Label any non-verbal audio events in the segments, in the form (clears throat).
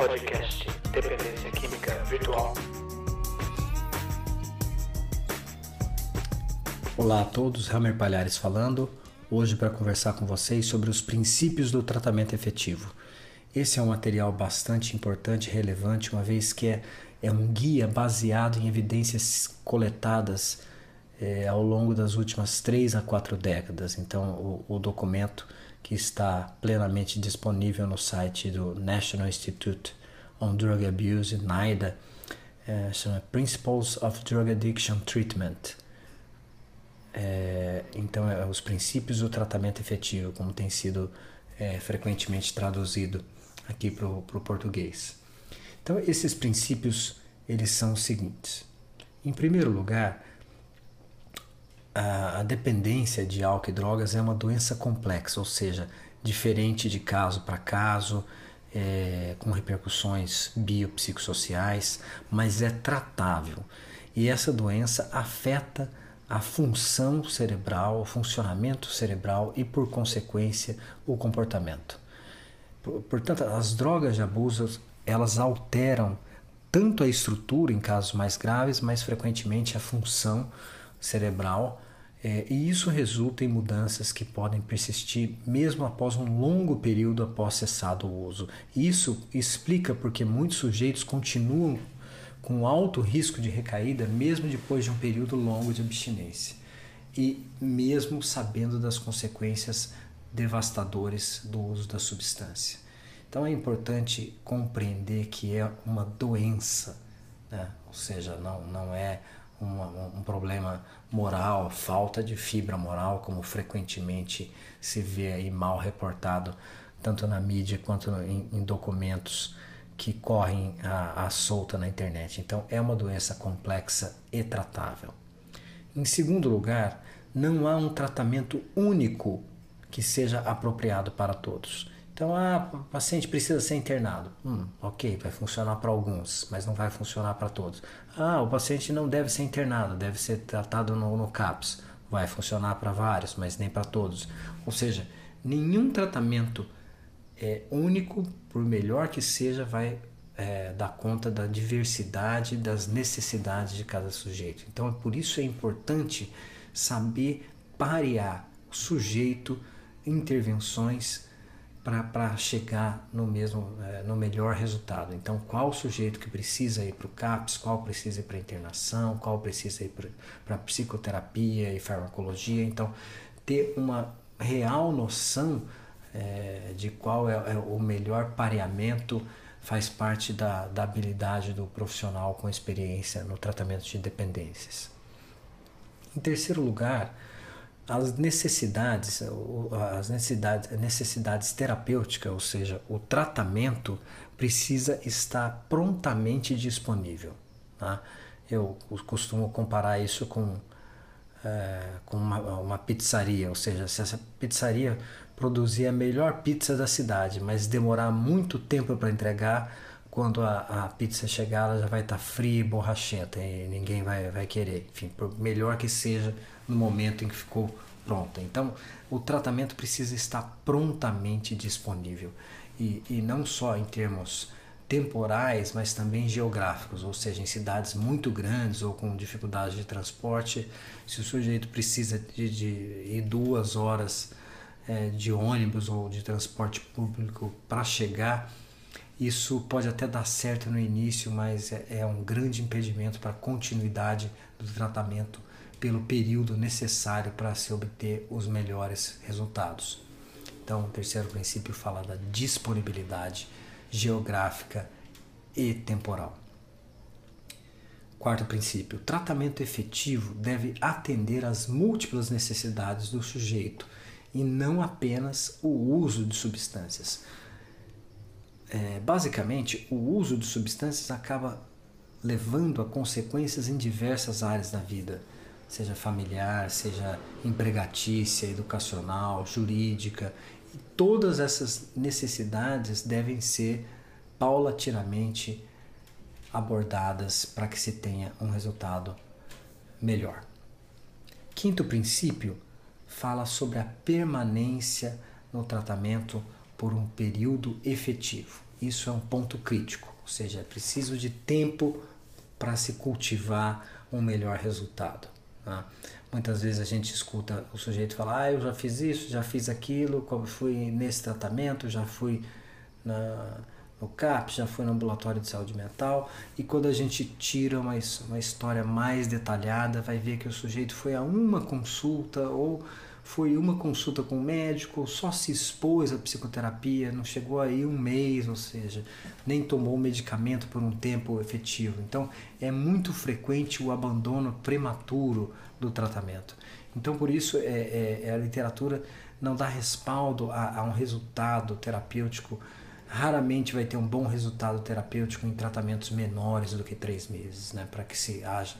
Podcast Dependência Química Virtual. Olá a todos, Hammer Palhares falando, hoje para conversar com vocês sobre os princípios do tratamento efetivo. Esse é um material bastante importante e relevante, uma vez que é, é um guia baseado em evidências coletadas é, ao longo das últimas três a quatro décadas. Então, o, o documento que está plenamente disponível no site do National Institute on Drug Abuse, NIDA, é, chama Principles of Drug Addiction Treatment. É, então, é, os princípios do tratamento efetivo, como tem sido é, frequentemente traduzido aqui para o português. Então, esses princípios eles são os seguintes. Em primeiro lugar, a, dependência de álcool e drogas é uma doença complexa, ou seja, diferente de caso para caso, é, com repercussões biopsicossociais, mas é tratável. E essa doença afeta a função cerebral, o funcionamento cerebral e, por consequência, o comportamento. Portanto, as drogas de abuso elas alteram tanto a estrutura em casos mais graves, mas frequentemente a função cerebral, é, e isso resulta em mudanças que podem persistir mesmo após um longo período após cessado o uso. Isso explica porque muitos sujeitos continuam com alto risco de recaída mesmo depois de um período longo de abstinência e mesmo sabendo das consequências devastadoras do uso da substância. Então é importante compreender que é uma doença, né? ou seja, não, não é um problema moral, falta de fibra moral, como frequentemente se vê aí mal reportado, tanto na mídia quanto em, em documentos que correm à, solta na internet. Então, é uma doença complexa e tratável. Em segundo lugar, não há um tratamento único que seja apropriado para todos. Então, ah, o paciente precisa ser internado. Hum, ok, vai funcionar para alguns, mas não vai funcionar para todos. Ah, o paciente não deve ser internado, deve ser tratado no, no CAPS. Vai funcionar para vários, mas nem para todos. Ou seja, nenhum tratamento é único, por melhor que seja, vai é, dar conta da diversidade das necessidades de cada sujeito. Então, é por isso é importante saber parear sujeito, intervenções para chegar no mesmo é, no melhor resultado. Então, qual sujeito que precisa ir para o CAPS, qual precisa ir para internação, qual precisa ir para psicoterapia e farmacologia. Então, ter uma real noção é, de qual é, é, o melhor pareamento faz parte da, da habilidade do profissional com experiência no tratamento de dependências. Em terceiro lugar, as necessidades, as necessidades, necessidades terapêuticas, ou seja, o tratamento precisa estar prontamente disponível. Tá? Eu costumo comparar isso com, é, com uma, uma, pizzaria, ou seja, se essa pizzaria produzir a melhor pizza da cidade, mas demorar muito tempo para entregar, quando a, a, pizza chegar ela já vai estar tá fria e borrachenta e ninguém vai, vai querer. Enfim, por melhor que seja no momento em que ficou pronta. Então, o tratamento precisa estar prontamente disponível e, e não só em termos temporais, mas também geográficos, ou seja, em cidades muito grandes ou com dificuldade de transporte, se o sujeito precisa de, de ir duas horas é, de ônibus ou de transporte público para chegar, isso pode até dar certo no início, mas é, é um grande impedimento para a continuidade do tratamento pelo período necessário para se obter os melhores resultados. Então, o terceiro princípio fala da disponibilidade geográfica e temporal. Quarto princípio: o tratamento efetivo deve atender às múltiplas necessidades do sujeito e não apenas o uso de substâncias é, basicamente, o uso de substâncias acaba levando a consequências em diversas áreas da vida, seja familiar, seja empregatícia, educacional, jurídica. E todas essas necessidades devem ser paulatinamente abordadas para que se tenha um resultado melhor. Quinto princípio fala sobre a permanência no tratamento por um período efetivo. isso é um ponto crítico, ou seja, é preciso de tempo para se cultivar um melhor resultado. Tá? Muitas vezes a gente escuta o sujeito falar: Ah, eu já fiz isso, já fiz aquilo, fui nesse tratamento, já fui na, no CAP, já fui no ambulatório de saúde mental. E quando a gente tira uma, uma história mais detalhada, vai ver que o sujeito foi a uma consulta ou foi uma consulta com o médico, só se expôs à psicoterapia, não chegou aí um mês, ou seja, nem tomou o medicamento por um tempo efetivo. Então, é muito frequente o abandono prematuro do tratamento. Então, por isso, é, é, é a literatura não dá respaldo a, a um resultado terapêutico raramente vai ter um bom resultado terapêutico em tratamentos menores do que três meses, né? para que se haja,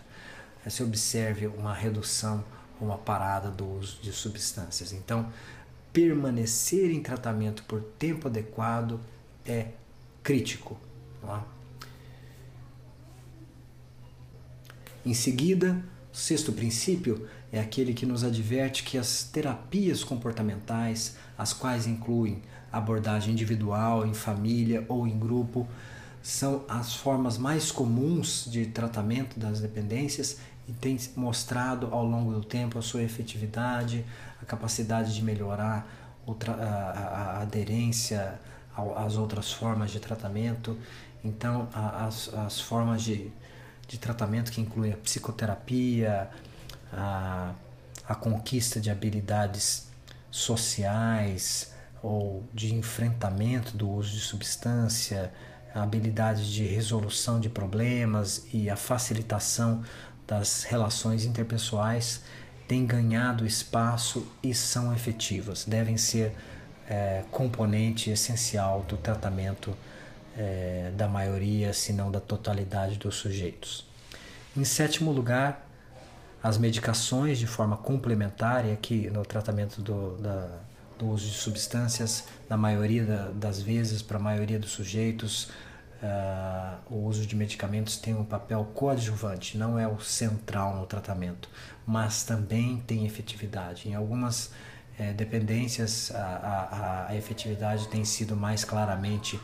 se observe uma redução uma parada do uso de substâncias. Então, permanecer em tratamento por tempo adequado é crítico. É? Em seguida, o sexto princípio é aquele que nos adverte que as terapias comportamentais, as quais incluem abordagem individual, em família ou em grupo, são as formas mais comuns de tratamento das dependências e tem mostrado ao longo do tempo a sua efetividade, a capacidade de melhorar a, a, a aderência às outras formas de tratamento. Então, as, as formas de, de tratamento que incluem a psicoterapia, a, a conquista de habilidades sociais ou de enfrentamento do uso de substância, a habilidade de resolução de problemas e a facilitação das relações interpessoais têm ganhado espaço e são efetivas, devem ser é, componente essencial do tratamento é, da maioria, se não da totalidade dos sujeitos. Em sétimo lugar, as medicações de forma complementar, e aqui no tratamento do, da, do uso de substâncias, na maioria da, das vezes, para a maioria dos sujeitos, Uh, o uso de medicamentos tem um papel coadjuvante, não é o central no tratamento, mas também tem efetividade. Em algumas eh, dependências, a, a, a, efetividade tem sido mais claramente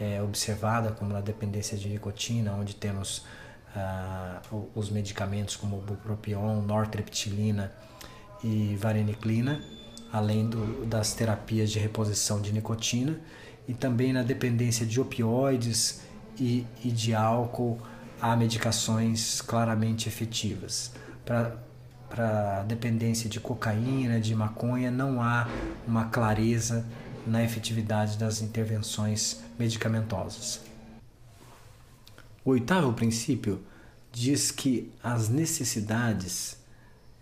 eh, observada, como na dependência de nicotina, onde temos uh, os medicamentos como bupropion, nortreptilina e vareniclina, além do, das terapias de reposição de nicotina e também na dependência de opioides e, e de álcool há medicações claramente efetivas. Para dependência de cocaína, de maconha, não há uma clareza na efetividade das intervenções medicamentosas. O oitavo princípio diz que as necessidades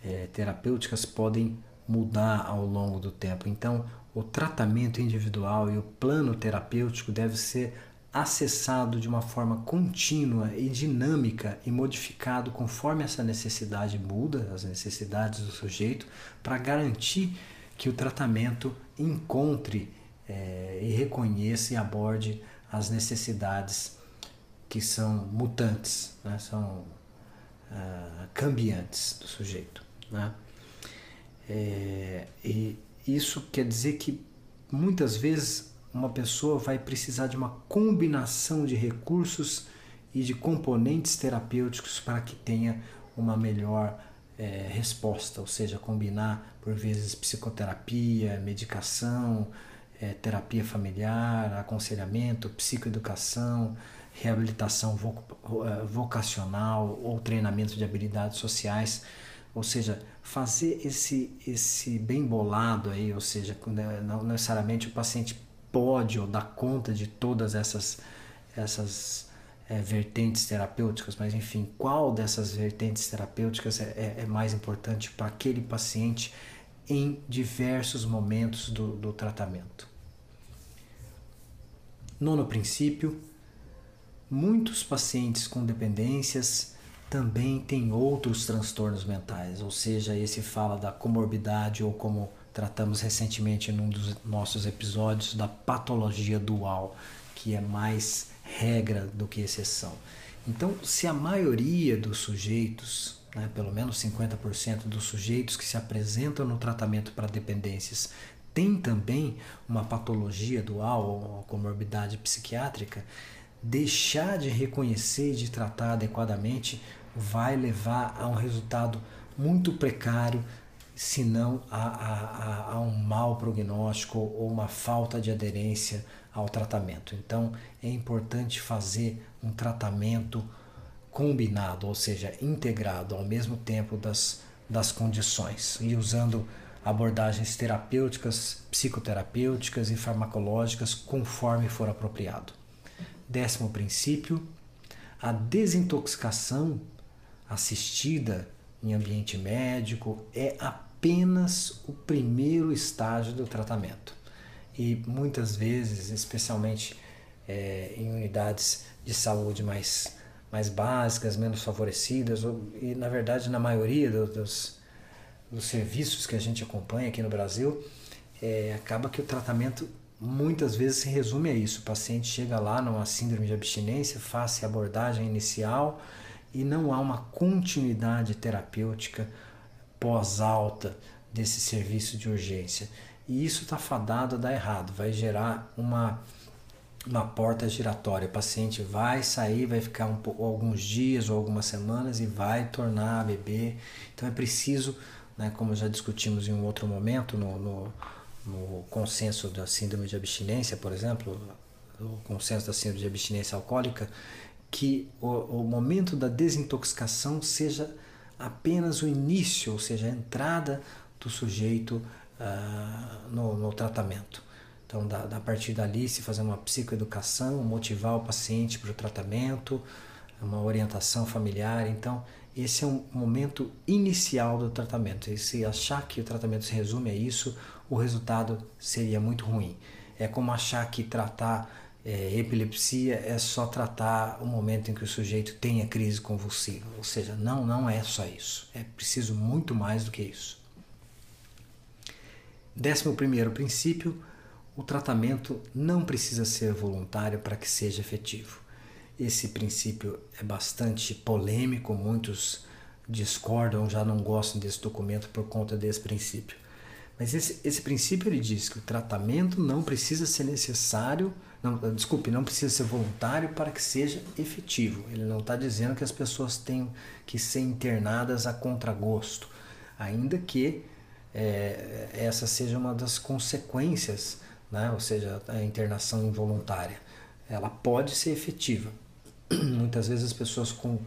é, terapêuticas podem mudar ao longo do tempo. Então, o tratamento individual e o plano terapêutico deve ser acessado de uma forma contínua e dinâmica e modificado conforme essa necessidade muda, as necessidades do sujeito, para garantir que o tratamento encontre é, e reconheça e aborde as necessidades que são mutantes, né? são uh, cambiantes do sujeito. Né? É, e isso quer dizer que muitas vezes uma pessoa vai precisar de uma combinação de recursos e de componentes terapêuticos para que tenha uma melhor é, resposta, ou seja, combinar por vezes psicoterapia, medicação, é, terapia familiar, aconselhamento, psicoeducação, reabilitação é, vocacional ou treinamento de habilidades sociais ou seja, fazer esse, esse bem bolado aí, ou seja, né, não necessariamente o paciente pode ou dá conta de todas essas, essas é, vertentes terapêuticas, mas enfim, qual dessas vertentes terapêuticas é, é, é mais importante para aquele paciente em diversos momentos do, do tratamento. Nono princípio: muitos pacientes com dependências também tem outros transtornos mentais, ou seja, esse fala da comorbidade ou como tratamos recentemente num dos nossos episódios da patologia dual, que é mais regra do que exceção. Então, se a maioria dos sujeitos, né, pelo menos 50% dos sujeitos que se apresentam no tratamento para dependências tem também uma patologia dual ou comorbidade psiquiátrica, deixar de reconhecer e de tratar adequadamente vai levar a um resultado muito precário, se não a, a, a, um mau prognóstico ou uma falta de aderência ao tratamento. Então é importante fazer um tratamento combinado, ou seja, integrado ao mesmo tempo das, das condições e usando abordagens terapêuticas, psicoterapêuticas e farmacológicas conforme for apropriado. Décimo princípio, a desintoxicação assistida em ambiente médico é apenas o primeiro estágio do tratamento. E muitas vezes, especialmente é, em unidades de saúde mais mais básicas, menos favorecidas, ou, e na verdade na maioria do, dos, dos serviços que a gente acompanha aqui no Brasil, é, acaba que o tratamento muitas vezes se resume a isso. O paciente chega lá numa síndrome de abstinência, faz a abordagem inicial e não há uma continuidade terapêutica pós-alta desse serviço de urgência. E isso está fadado a dar errado, vai gerar uma uma porta giratória. O paciente vai sair, vai ficar um, alguns dias ou algumas semanas e vai tornar a beber. Então é preciso, né, como já discutimos em um outro momento, no, no, no consenso da síndrome de abstinência, por exemplo, o consenso da síndrome de abstinência alcoólica, que o, o momento da desintoxicação seja apenas o início, ou seja, a entrada do sujeito uh, no, no tratamento. Então, da, da partir dali, se fazer uma psicoeducação, motivar o paciente para o tratamento, uma orientação familiar. Então, esse é um momento inicial do tratamento. E se achar que o tratamento se resume a isso, o resultado seria muito ruim. É como achar que tratar é, epilepsia é só tratar o momento em que o sujeito tem a crise convulsiva. Ou seja, não, não é só isso. É preciso muito mais do que isso. Décimo primeiro princípio, o tratamento não precisa ser voluntário para que seja efetivo. Esse princípio é bastante polêmico, muitos discordam, já não gostam desse documento por conta desse princípio. Mas esse, esse princípio ele diz que o tratamento não precisa ser necessário, não, desculpe, não precisa ser voluntário para que seja efetivo. Ele não está dizendo que as pessoas tenham que ser internadas a contragosto, ainda que é, essa seja uma das consequências né? ou seja, a internação involuntária, ela pode ser efetiva. (clears throat) Muitas vezes as pessoas com,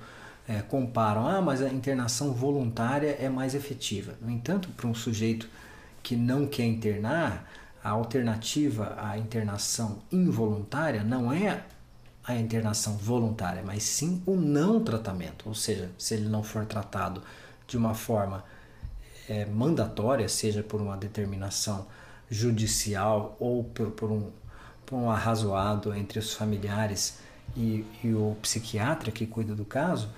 é, comparam, ah, mas a internação voluntária é mais efetiva. No entanto, para um sujeito que não quer internar, a alternativa à internação involuntária não é a internação voluntária, mas sim o não tratamento. Ou seja, se ele não for tratado de uma forma é, mandatória, seja por uma determinação judicial ou por, por, um, por um arrazoado entre os familiares e, e o psiquiatra que cuida do caso,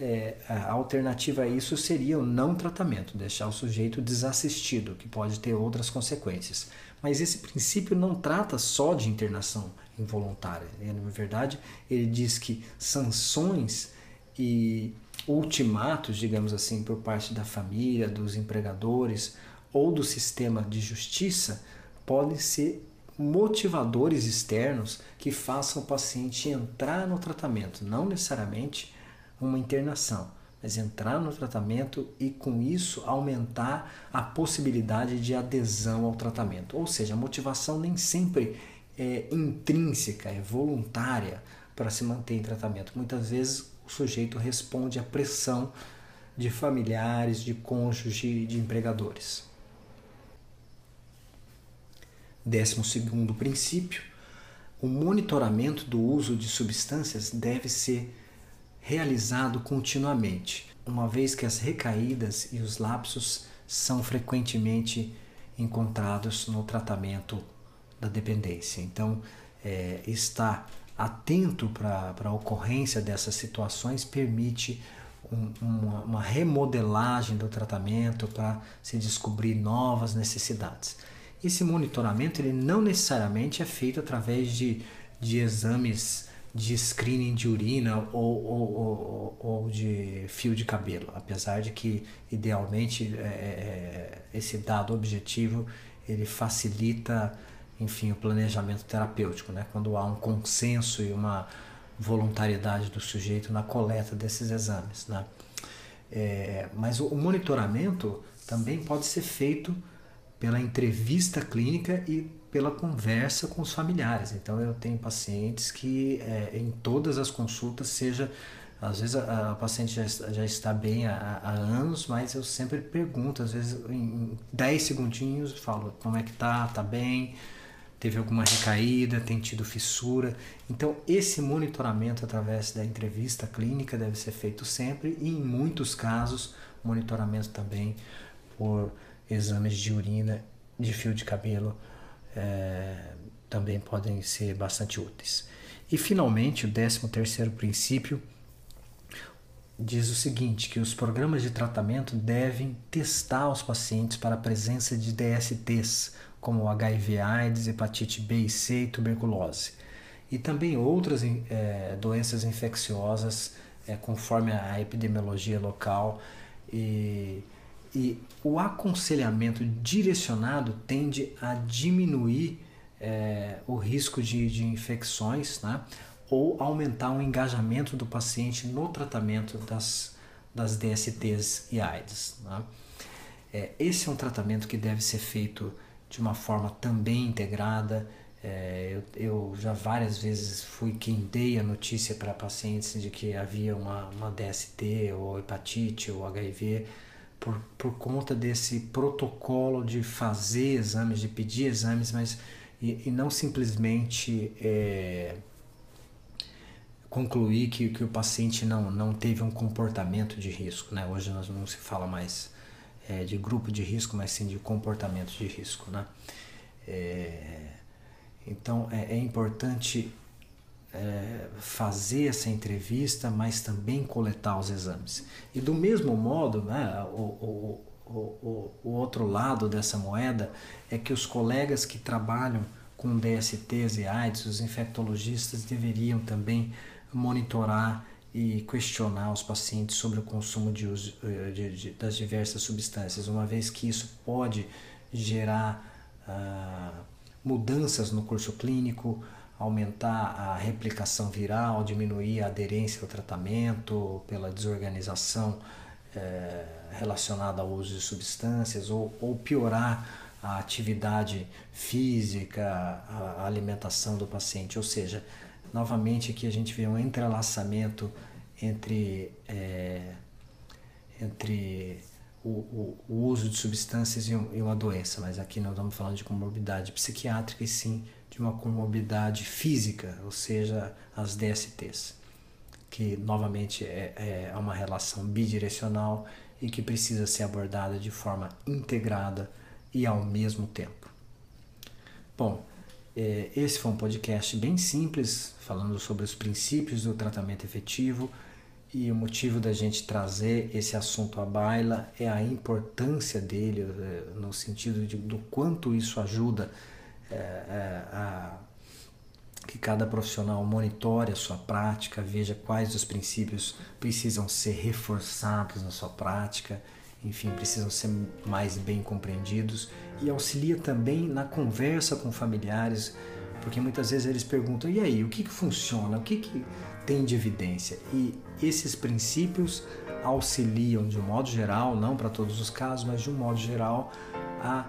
é, a alternativa a isso seria o não tratamento, deixar o sujeito desassistido, que pode ter outras consequências. Mas esse princípio não trata só de internação involuntária. Na verdade, ele diz que sanções e ultimatos, digamos assim, por parte da família, dos empregadores ou do sistema de justiça podem ser motivadores externos que façam o paciente entrar no tratamento, não necessariamente uma internação, mas entrar no tratamento e com isso aumentar a possibilidade de adesão ao tratamento. Ou seja, a motivação nem sempre é intrínseca, é voluntária para se manter em tratamento. Muitas vezes o sujeito responde à pressão de familiares, de cônjuge, de empregadores. Décimo segundo princípio, o monitoramento do uso de substâncias deve ser realizado continuamente, uma vez que as recaídas e os lapsos são frequentemente encontrados no tratamento da dependência. Então, é, estar atento para a ocorrência dessas situações permite um, uma, uma remodelagem do tratamento para se descobrir novas necessidades. Esse monitoramento ele não necessariamente é feito através de, de exames de screening de urina ou, ou, ou, ou de fio de cabelo, apesar de que idealmente é, é, esse dado objetivo ele facilita, enfim, o planejamento terapêutico, né? Quando há um consenso e uma voluntariedade do sujeito na coleta desses exames, né? É, mas o monitoramento também pode ser feito pela entrevista clínica e pela conversa com os familiares. Então eu tenho pacientes que é, em todas as consultas seja às vezes a, a paciente já, já, está bem há, há, anos, mas eu sempre pergunto, às vezes em 10 segundinhos, falo como é que tá, tá bem, teve alguma recaída, tem tido fissura. Então esse monitoramento através da entrevista clínica deve ser feito sempre e em muitos casos monitoramento também por exames de urina, de fio de cabelo, é, também podem ser bastante úteis. E finalmente o 13 terceiro princípio diz o seguinte, que os programas de tratamento devem testar os pacientes para a presença de DSTs, como HIV AIDS, hepatite B e C e tuberculose. E também outras é, doenças infecciosas, é, conforme a epidemiologia local. E, e o aconselhamento direcionado tende a diminuir é, o risco de, de infecções, né? ou aumentar o engajamento do paciente no tratamento das, das DSTs e AIDS. Né? É, esse é um tratamento que deve ser feito de uma forma também integrada. É, eu, eu, já várias vezes fui quem dei a notícia para pacientes de que havia uma, uma DST ou hepatite ou HIV por, por conta desse protocolo de fazer exames, de pedir exames, mas e, e não simplesmente é, concluir que, que o paciente não, não teve um comportamento de risco. Né? Hoje nós não se fala mais é, de grupo de risco, mas sim de comportamento de risco. Né? É, então é, é importante é, fazer essa entrevista, mas também coletar os exames. E do mesmo modo, né, o, o, o, o outro lado dessa moeda é que os colegas que trabalham com DSTs e AIDS, os infectologistas deveriam também monitorar e questionar os pacientes sobre o consumo de uso, eh, de, de, das diversas substâncias, uma vez que isso pode gerar ah, mudanças no curso clínico, aumentar a replicação viral, diminuir a aderência ao tratamento pela desorganização eh, relacionada ao uso de substâncias ou, ou piorar a atividade física, a alimentação do paciente, ou seja, novamente aqui a gente vê um entrelaçamento entre, é, entre o, o, o, uso de substâncias e, uma doença, mas aqui não estamos falando de comorbidade psiquiátrica e sim de uma comorbidade física, ou seja, as DSTs, que novamente é, é uma relação bidirecional e que precisa ser abordada de forma integrada e ao mesmo tempo. Bom, é, esse foi um podcast bem simples, falando sobre os princípios do tratamento efetivo. E o motivo da gente trazer esse assunto à baila é a importância dele, é, no sentido de, do quanto isso ajuda a que cada profissional monitore a sua prática, veja quais os princípios precisam ser reforçados na sua prática, enfim, precisam ser mais bem compreendidos e auxilia também na conversa com familiares, porque muitas vezes eles perguntam: e aí, o que, que funciona? O que, que tem de evidência? E esses princípios auxiliam, de um modo geral, não para todos os casos, mas de um modo geral, a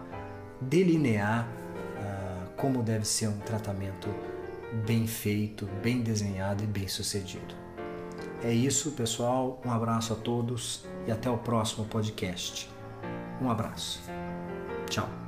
delinear como deve ser um tratamento bem feito, bem desenhado e bem sucedido. É isso, pessoal. Um abraço a todos e até o próximo podcast. Um abraço. Tchau.